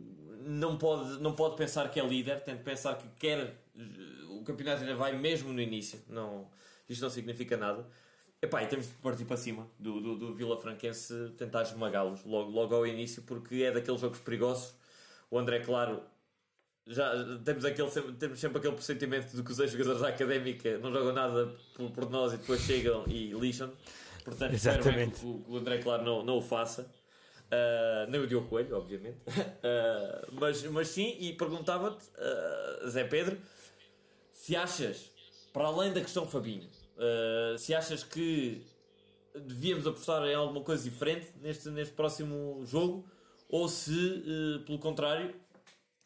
Não pode, não pode pensar que é líder, tem de pensar que quer. O campeonato ainda vai mesmo no início, não, isto não significa nada. Epá, e temos de partir para cima do, do, do Vila Franquense, tentar esmagá-los logo, logo ao início, porque é daqueles jogos perigosos. O André, claro, já temos, aquele, temos sempre aquele pressentimento de que os ex-jogadores da académica não jogam nada por, por, nós e depois chegam e lixam. Portanto, Exatamente. espero que o, o André Claro não, não o faça. Uh, nem o Diogo Coelho, obviamente. Uh, mas, mas sim, e perguntava-te, uh, Zé Pedro, se achas, para além da questão Fabinho, se achas que devíamos apostar em alguma coisa diferente neste, neste próximo jogo, ou se, pelo contrário,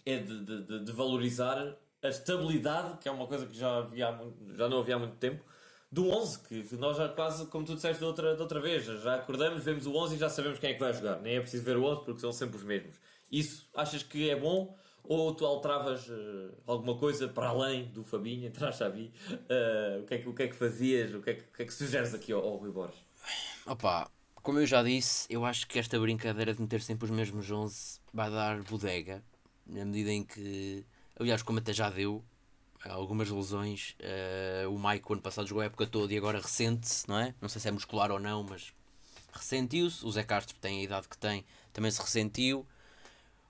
é de, de, de, valorizar a estabilidade, que é uma coisa que já, havia, já não havia há muito tempo, do 11, que nós já quase, como tu disseste da outra, da outra vez, já acordamos, vemos o 11 e já sabemos quem é que vai jogar. Nem é preciso ver o 11 porque são sempre os mesmos. Isso achas que é bom? Ou tu alteravas uh, alguma coisa para além do Fabinho, entrar Xavi? Uh, o, que é que, o que é que fazias? O que é que, que, é que sugeres aqui ao, ao Rui Borges? Opa, como eu já disse, eu acho que esta brincadeira de meter sempre os mesmos 11 vai dar bodega na medida em que, aliás, como até já deu algumas lesões, uh, o Mike ano passado jogou a época toda e agora recente-se, não é? Não sei se é muscular ou não, mas ressentiu-se. O Zé Castro tem a idade que tem, também se ressentiu.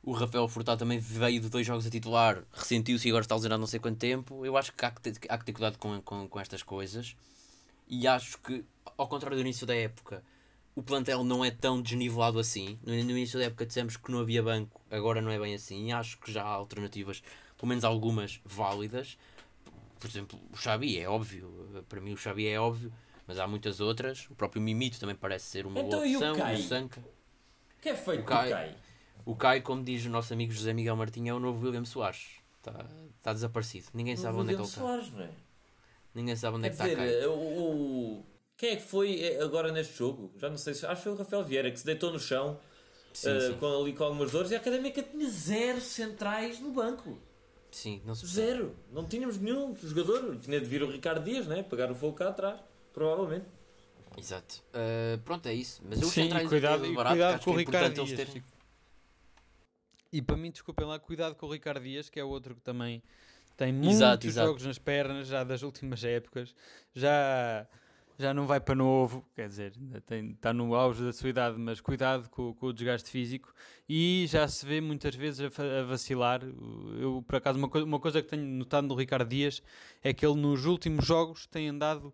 O Rafael Furtado também veio de dois jogos a titular, ressentiu-se e agora está lesionado não sei quanto tempo. Eu acho que há que ter, há que ter cuidado com, com, com estas coisas. E acho que, ao contrário do início da época, o plantel não é tão desnivelado assim. No, início da época dissemos que não havia banco, agora não é bem assim. E acho que já há alternativas, pelo menos algumas válidas. Por exemplo, o Xabi é óbvio, para mim o Xabi é óbvio, mas há muitas outras. O próprio Mimito também parece ser uma então, opção. E o, Kai? o Sanca. que é feito o Kai? O Kai, como diz o nosso amigo José Miguel Martins, é o novo William Soares. Está, está desaparecido. Ninguém sabe onde é que ele está. Soares, não é? Ninguém sabe onde Quer é que está dizer, o, quem é que foi eh, agora neste jogo? Já não sei se. Acho que foi o Rafael Vieira que se deitou no chão sim, uh, sim. Com, ali com algumas dores e a Académica tinha zero centrais no banco. Sim, não se Zero. Não tínhamos nenhum jogador. Tinha de vir o Ricardo Dias, né? Pagar o fogo cá atrás. Provavelmente. Exato. Uh, pronto, é isso. Mas eu Sim, cuidado, e cuidado com o é Ricardo Dias. E para mim, desculpem lá, cuidado com o Ricardo Dias, que é outro que também tem muitos exato, exato. jogos nas pernas, já das últimas épocas. Já já não vai para novo, quer dizer, tem, está no auge da sua idade, mas cuidado com, com, o desgaste físico e já se vê muitas vezes a, a vacilar. Eu, por acaso, uma, co uma, coisa que tenho notado no Ricardo Dias é que ele nos últimos jogos tem andado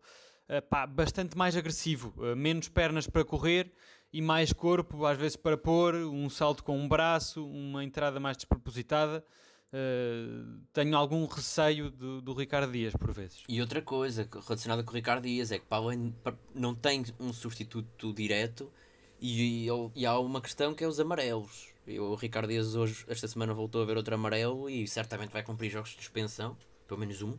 uh, pá, bastante mais agressivo, uh, menos pernas para correr e mais corpo, às vezes para pôr, um salto com um braço, uma entrada mais despropositada. Uh, tenho algum receio do, do, Ricardo Dias por vezes. E outra coisa relacionada com o Ricardo Dias é que para além, não tem um substituto direto e, e, e, há uma questão que é os amarelos. Eu, o Ricardo Dias hoje, esta semana, voltou a ver outro amarelo e certamente vai cumprir jogos de suspensão, pelo menos um.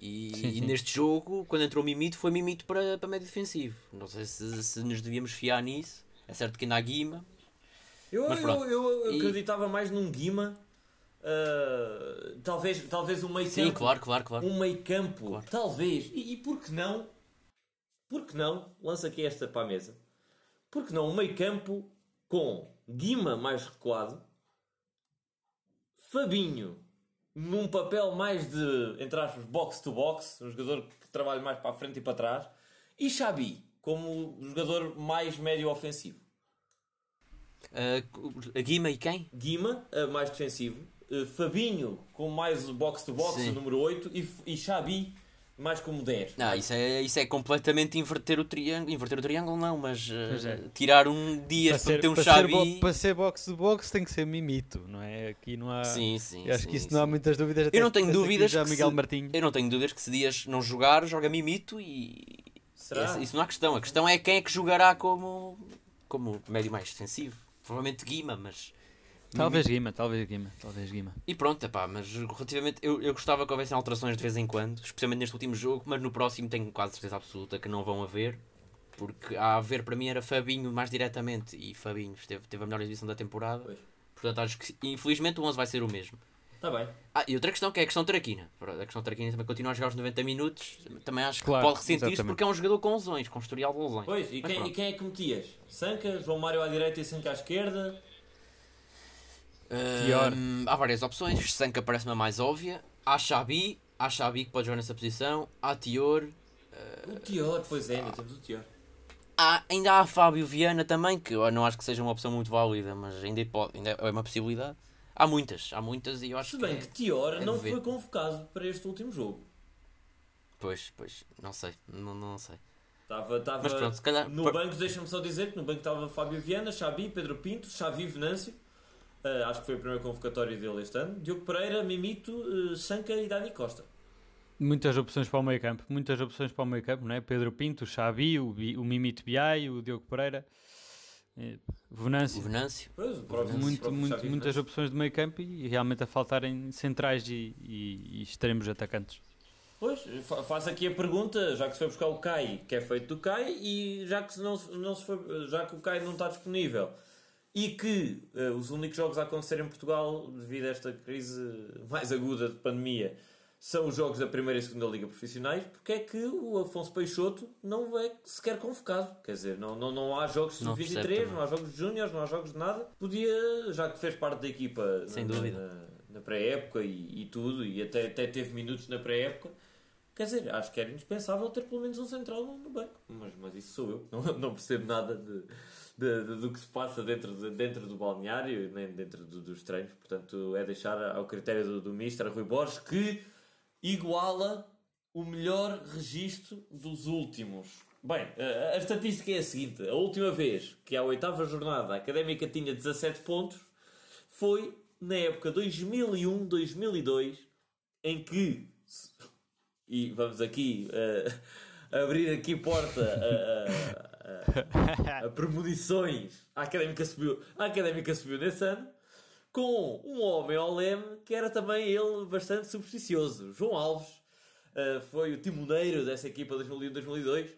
E, sim, sim. e neste jogo, quando entrou o Mimito, foi Mimito para, para médio defensivo. Não sei se, se nos devíamos fiar nisso. É certo que ainda há Guima. Eu, eu, eu, acreditava e... mais num Guima Uh, talvez, talvez um meio Sim, claro, claro, claro. Um meio campo, claro. talvez. E, e por que não? Por que não? Lança aqui esta para a mesa. Por que não um meio campo com Guima mais recuado, Fabinho num papel mais de, entre aspas, box to box, um jogador que trabalha mais para a frente e para trás, e Xabi como jogador mais médio ofensivo. Uh, Guima e quem? Guima, mais defensivo, uh, Fabinho com mais box to box, número 8, e, e Xabi mais como 10. Não, isso é, isso é completamente inverter o triângulo. Inverter o triângulo não, mas uh, é. tirar um dia Para para ter um para, Xavi. bo- para ser box de box tem que ser mimito, não é? Aqui não há. Sim, sim. Acho sim, que isso sim. não há muitas dúvidas. até Eu não tenho dúvidas Já que Miguel se- Martinho. Eu não tenho dúvidas que se Dias não jogar, joga Mimito e. Será? Isso não há questão. A questão é quem é que jogará como, como médio mais defensivo. Provavelmente Guima, mas. Talvez Guima, talvez Guima, talvez Guima. E pronto, epá, mas relativamente. Eu, eu gostava que houvessem alterações de vez em quando, especialmente neste último jogo, mas no próximo tenho quase certeza absoluta que não vão haver. Porque a haver para mim era Fabinho mais diretamente e Fabinho teve, teve a melhor exibição da temporada. Pois. Portanto, acho que infelizmente o 11 vai ser o mesmo. Está Tá bem. Ah, e outra questão que é a questão Traquina. A questão Traquina também continua a jogar os 90 minutos. Também acho que Claro, pode ressentir-se exatamente. porque é um jogador com lesões, com historial de lesões. Pois, e quem, e quem é que metias? Sanca, João Mário à direita e Sanca à esquerda? Pior. Hum, há várias opções. Sanka parece-me a mais óbvia. Há Xabi, há Xabi que pode jogar nessa posição. Há Tior. O Tior, pois é, ainda temos o Tior. Há, ainda há Fábio Viana também, que eu não acho que seja uma opção muito válida, mas ainda, pode, ainda é uma possibilidade. Há muitas, há muitas e eu acho Se que. bem é- que Tior é não foi convocado para este último jogo. Pois, pois, não sei, não, não sei. Estava, estava Mas pronto, se calhar- no por- banco, deixa-me só dizer que no banco estava Fábio Viana, Xabi, Pedro Pinto, Xavi Venâncio. Ah, acho que foi a primeira convocatória dele este ano. Diogo Pereira, Mimito, uh, Sanca e Dani Costa. Muitas opções para o meio campo, muitas opções para o meio campo, não é? Pedro Pinto, o Xavi, o, Bi- o Mimito Biai, o Diogo Pereira, eh, O Venâncio. Venâncio. Pois, o próprio, o Muito, muito, Xavi muitas Venâncio. opções de meio campo e realmente a faltarem centrais e, e- e extremos atacantes. Pois, fa- faço aqui a pergunta, já que se foi buscar o Kai, que é feito do Kai, e já que, não, não se foi, já que o Kai não está disponível e que eh, os únicos jogos a acontecer em Portugal, devido a esta crise mais aguda de pandemia, são os jogos da primeira e segunda liga profissionais, porque é que o Afonso Peixoto não é sequer convocado? Quer dizer, não, não, não há jogos de Não percebe 23 também. não há jogos de júniores, não há jogos de nada. Podia, já que fez parte da equipa Sem na, dúvida. na- na pré-época e, e tudo, e até, até teve minutos na pré-época, Quer dizer, acho que era indispensável ter pelo menos um central no, no banco. Mas, mas isso sou eu. Não, não percebo nada de, de- de- do que se passa dentro, de- dentro do balneário, nem dentro do- dos treinos. Portanto, é deixar ao critério do, do Mister Rui Borges que iguala o melhor registro dos últimos. Bem, a, a estatística é a seguinte: a última vez que à oitava jornada a académica tinha 17 pontos foi na época 2001-2002, em que e vamos aqui eh, abrir aqui porta a, a- a- premonições. A académica subiu, a académica subiu nesse ano com um homem ao leme que era também ele bastante supersticioso. João Alves eh, foi o timoneiro dessa equipa 2001-2002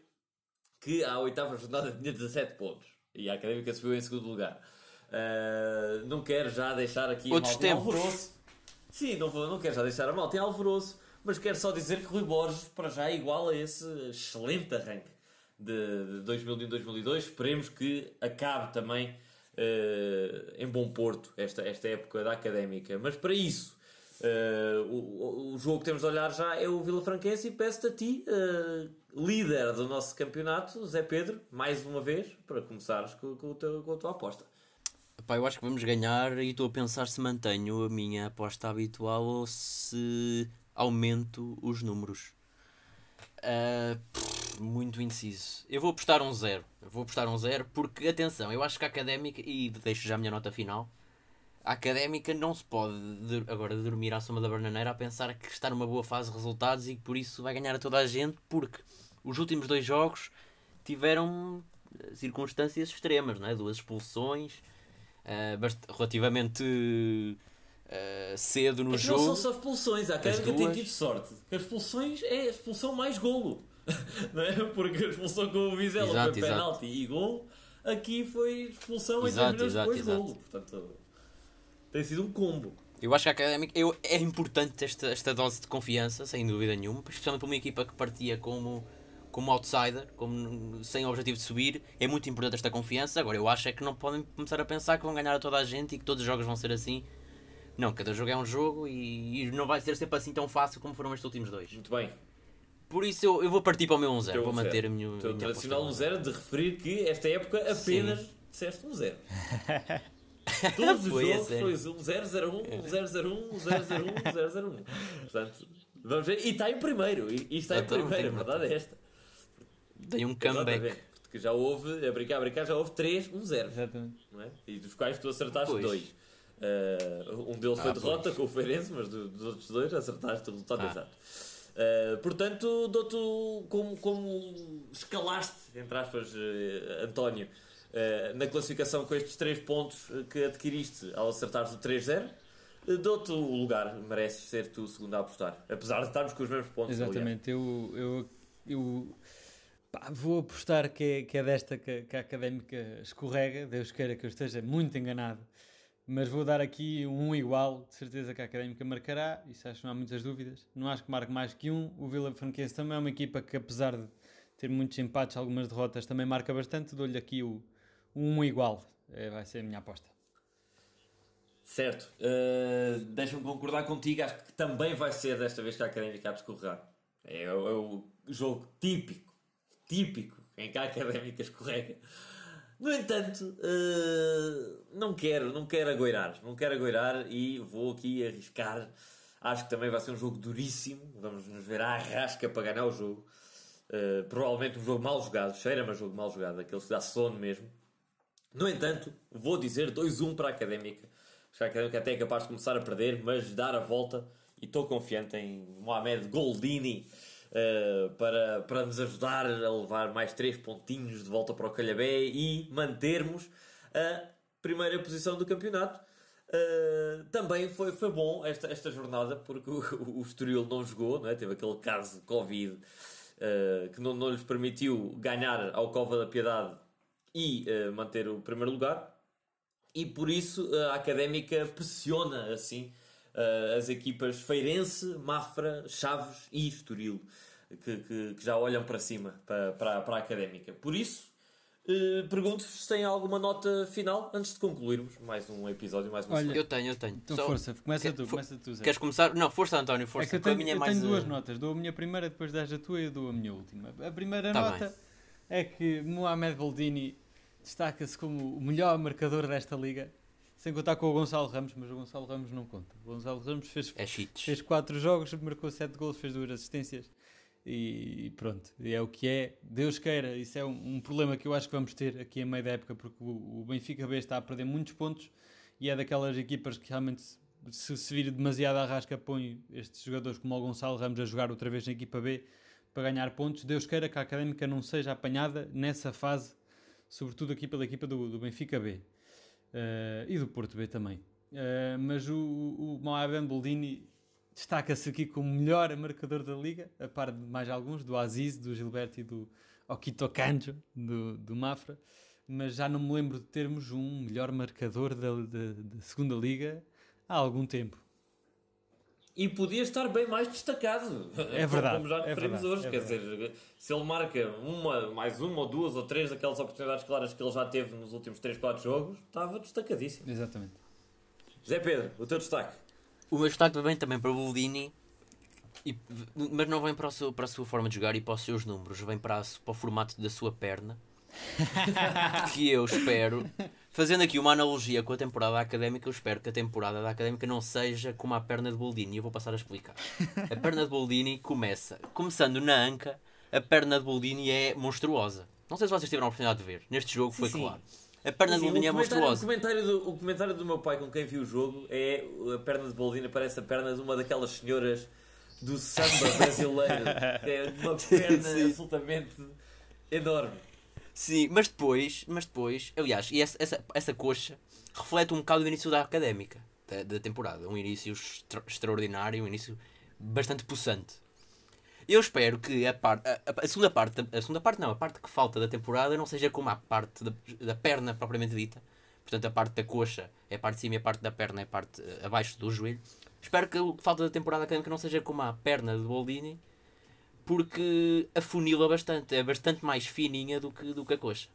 que à oitava jornada tinha 17 pontos e a académica subiu em segundo lugar. Eh, não quero já deixar aqui Outros em tempos. alvoroço. Sim, não, vou, não quero já deixar a malta em alvoroço, mas quero só dizer que Rui Borges para já é igual a esse excelente arranque de, de 2001-2002. Esperemos que acabe também eh, em bom porto esta, esta época da académica. Mas para isso, eh, o, o- jogo que temos de olhar já é o Vila Franquense e peço-te a ti, eh, líder do nosso campeonato, Zé Pedro, mais uma vez, para começares com, com o teu- com a tua aposta. Pá, eu acho que vamos ganhar e estou a pensar se mantenho a minha aposta habitual ou se aumento os números. Pff, muito indeciso. Eu vou apostar um zero. Eu vou apostar um zero porque, atenção, eu acho que a académica, e deixo já a minha nota final, a académica não se pode agora dormir à soma da bananeira a pensar que está numa boa fase de resultados e que por isso vai ganhar a toda a gente, porque os últimos dois jogos tiveram eh, circunstâncias extremas, não é? duas expulsões, bast- relativamente eh, cedo no É que não jogo. são só expulsões, a Académica tem tido sorte. Que as expulsões é a expulsão mais golo. é? Porque a expulsão com o Vizela Exato, foi penalti e golo. Aqui foi expulsão Exato, 10 minutos exato, depois exato. golo. Portanto, tem sido um combo. Eu acho que a académica eu, é importante esta, esta dose de confiança, sem dúvida nenhuma, especialmente para uma equipa que partia como, como outsider, como sem o objetivo de subir. É muito importante esta confiança. Agora, eu acho é que não podem começar a pensar que vão ganhar a toda a gente e que todos os jogos vão ser assim. Não, cada jogo é um jogo e, e não vai ser sempre assim tão fácil como foram estes últimos dois. Muito bem. Por isso eu, eu vou partir para o meu 1-0. Teu Vou manter zero. a minha. O teu minha tradicional aposta 1-0 de referir que esta época apenas Sim. disseste 1-0. Todos os Foi, é jogos foi 1-0-0-1, 1-0-0-1, 1-0-0-1, 1-0-0-1. Portanto, Vamos ver. E está em primeiro. E, e está em Exatamente, primeiro, a verdade é esta. Dei um comeback. Porque já houve, a brincar, a brincar, já houve 3, 1, 0. Exatamente. Não é? E dos quais tu acertaste Pois. dois. Uh, um deles Ah, foi pois. derrota com o Feirense, mas do- dos outros dois acertaste o resultado Ah. exato. Uh, portanto, dou-te como, como escalaste, entre aspas, eh, António, eh, na classificação com estes 3 pontos que adquiriste ao acertares o 3-0, eh, dou-te o lugar, mereces ser tu o segundo a apostar. Apesar de estarmos com os mesmos pontos. Exatamente, eu, eu, eu pá, vou apostar que é, que é desta que, que a académica escorrega. Deus queira que eu esteja muito enganado, mas vou dar aqui um igual. De certeza que a académica marcará, isso acho que não há muitas dúvidas. Não acho que marque mais que um. O Vila Franquense também é uma equipa que, apesar de ter muitos empates, algumas derrotas, também marca bastante. Dou-lhe aqui o, um igual, É, vai ser a minha aposta. Certo. Uh, Deixa-me concordar contigo. Acho que também vai ser desta vez que a Académica de escorregar. É, é o jogo típico, típico, em que a Académica escorrega. No entanto, uh, não quero, não quero agoirar. Não quero agoirar e vou aqui arriscar. Acho que também vai ser um jogo duríssimo. Vamos nos ver à rasca para ganhar o jogo. Uh, provavelmente um jogo mal jogado. Cheira-me a jogo mal jogado. Aqueles que dá sono mesmo. No entanto, vou dizer 2-1 para a Académica. Acho que a Académica até é capaz de começar a perder, mas dar a volta. E estou confiante em Mohamed Goldini eh, para, para nos ajudar a levar mais 3 pontinhos de volta para o Calhabé e mantermos a primeira posição do campeonato. Uh, também foi, foi bom esta, esta jornada porque o, o, Estoril não jogou, não é? teve aquele caso de Covid uh, que não, não lhes permitiu ganhar ao Cova da Piedade e uh, manter o primeiro lugar. E por isso uh, a Académica pressiona assim uh, as equipas Feirense, Mafra, Chaves e Estoril, que, que, que já olham para cima para, para, para a Académica. Por isso, Uh, Pergunto-vos se têm alguma nota final antes de concluirmos mais um episódio, mais uma Olha, semana. Eu tenho, eu tenho. Então, Só- força, começa Quer- tu, for- começa tu, Zé. Queres começar? Não, força António, É força. que eu que a tenho, minha é eu mais, tenho duas notas. Dou a minha primeira, depois dás a tua e eu dou a minha última. A primeira Tá nota bem. é que Mohamed Boldini destaca-se como o melhor marcador desta liga, sem contar com o Gonçalo Ramos, mas o Gonçalo Ramos não conta. O Gonçalo Ramos fez, É fez 4 jogos, marcou 7 gols, fez duas assistências e pronto. É o que é. Deus queira, isso é um, um problema que eu acho que vamos ter aqui a meio da época, porque o, o Benfica B está a perder muitos pontos e é daquelas equipas que realmente se- se se vir demasiado à rasca põe estes jogadores como o Gonçalo Ramos a jogar outra vez na equipa B para ganhar pontos. Deus queira que a Académica não seja apanhada nessa fase, sobretudo aqui pela equipa do, do Benfica B e do Porto B também. Eh, mas o, o Mohamed Boldini destaca-se aqui como melhor marcador da liga, a par de mais alguns, do Aziz, do Gilberto e do Okito Kanjo, do, do Mafra. Mas já não me lembro de termos um melhor marcador da, da, da segunda liga há algum tempo. E podia estar bem mais destacado. É verdade, Como já é referimos verdade, hoje. é Quer dizer, se ele marca uma, mais uma ou duas ou três daquelas oportunidades claras que ele já teve nos últimos 3, 4 jogos, estava destacadíssimo. Exatamente. José Pedro, o teu destaque. O meu destaque vem também para o Boldini, e, mas não vem para, o seu, para a sua forma de jogar e para os seus números, vem para, a para o formato da sua perna. que eu espero, fazendo aqui uma analogia com a temporada académica, eu espero que a temporada da académica não seja como a perna de Boldini. Eu vou passar a explicar. A perna de Boldini começa, começando na anca, a perna de Boldini é monstruosa. Não sei se vocês tiveram a oportunidade de ver. Neste jogo foi sim. claro. A perna de Sim, Boldini é comentário, o, monstruosa. comentário do, o comentário do meu pai com quem viu o jogo é a perna de Boldina parece a perna de uma daquelas senhoras do samba brasileiro. é uma perna absolutamente enorme. Sim, mas depois, mas depois, aliás, e essa, essa, essa coxa reflete um bocado o início da académica da, da temporada. Um início extra- extraordinário, um início bastante possante. Eu espero que a, par, a- a segunda parte, a segunda parte não, a parte que falta da temporada não seja como a parte da, da perna propriamente dita. Portanto, a parte da coxa é a parte de cima e a parte da perna é a parte eh, abaixo do joelho. Espero que o que falta da temporada académica não seja como a perna de Boldini, porque afunila bastante, é bastante mais fininha do que, do que a coxa.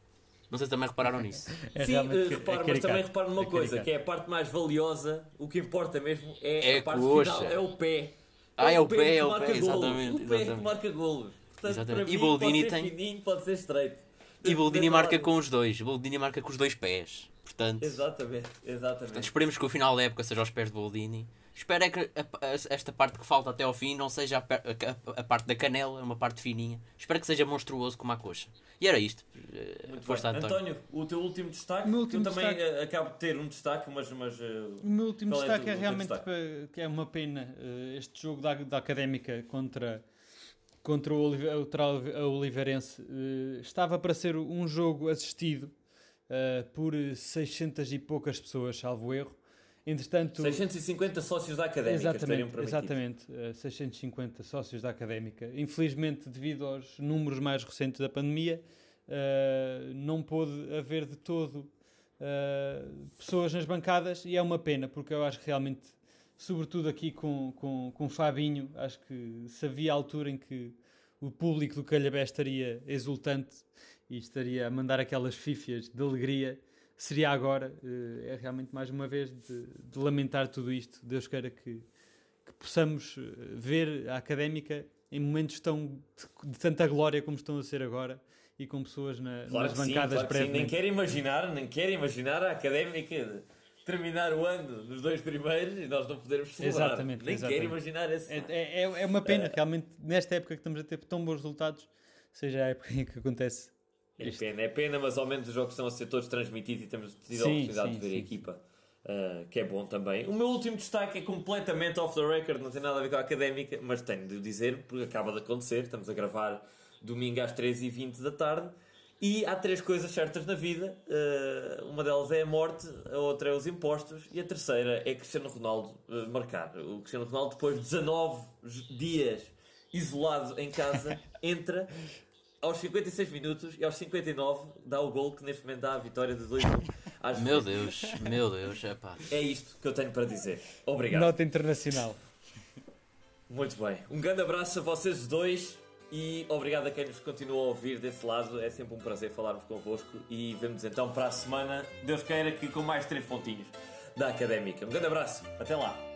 Não sei se também repararam nisso. É Sim, realmente eh, ca- reparo, é mas também reparo numa É coisa, que é a parte mais valiosa, o que importa mesmo é, É a parte coxa. final, é o pé. Ah, é o pé, que é o pé, exatamente, O pé que exatamente. marca golos. Portanto, Exatamente. para E mim, Boldini pode ser tem- fininho, pode ser estreito. E Boldini Deve marca falar- com os dois. Boldini marca com os dois pés. Portanto, Exatamente, exatamente. portanto, esperemos que o final da época seja aos pés de Boldini. Espero é que a- a- esta parte que falta até ao fim não seja a, a- a parte da canela, é uma parte fininha. Espero que seja monstruoso como a coxa. E era isto. Eh, Muito Força. António. António, o teu último destaque. O último eu também destaque. eh, acabo de ter um destaque, mas. mas eh, O meu último Qual é destaque tu- é teu realmente destaque? que é uma pena este jogo da, da Académica contra, contra o, Olive- o Oliveirense. eh, estava para ser um jogo assistido eh, por 600 e poucas pessoas, salvo erro. Entretanto, 650 sócios da académica Exatamente, exatamente eh, 650 sócios da Académica. Infelizmente, devido aos números mais recentes da pandemia, eh, não pôde haver de todo eh, pessoas nas bancadas e é uma pena, porque eu acho que realmente, sobretudo aqui com, com, com o Fabinho, acho que se havia altura em que o público do Calhabé estaria exultante e estaria a mandar aquelas fifias de alegria, seria agora. Eh, é realmente mais uma vez de, de lamentar tudo isto. Deus queira que, que possamos eh, ver a académica em momentos tão de, de tanta glória como estão a ser agora e com pessoas na, Claro nas sim, bancadas claro sim. Nem quero imaginar, nem quero imaginar a académica terminar o ano nos dois primeiros e nós não podermos celebrar. Exatamente, Nem exatamente. quero imaginar esse. É, é, é- é uma pena, realmente, nesta época que estamos a ter tão bons resultados, seja a época em que acontece. É pena, é pena, mas ao menos os jogos estão a ser todos transmitidos e temos tido a oportunidade sim, de ver a sim. equipa, uh, que é bom também. O meu último destaque é completamente off the record, não tem nada a ver com a académica, mas tenho de o dizer porque acaba de acontecer. Estamos a gravar domingo às 13h20 da tarde e há três coisas certas na vida: Uh, uma delas é a morte, a outra é os impostos e a terceira é Cristiano Ronaldo uh, marcar. O Cristiano Ronaldo, depois de 19 dias isolado em casa, entra aos 56 minutos e aos 59 dá o gol que neste momento dá a vitória de 2-1 às Meu. Deus, meu Deus, é pá. É isto que eu tenho para dizer. Obrigado. Nota internacional. Muito bem. Um grande abraço a vocês dois e obrigado a quem nos continua a ouvir desse lado. É sempre um prazer falarmos convosco e vemos então para a semana, Deus queira que com mais três pontinhos da Académica. Um grande abraço. Até lá.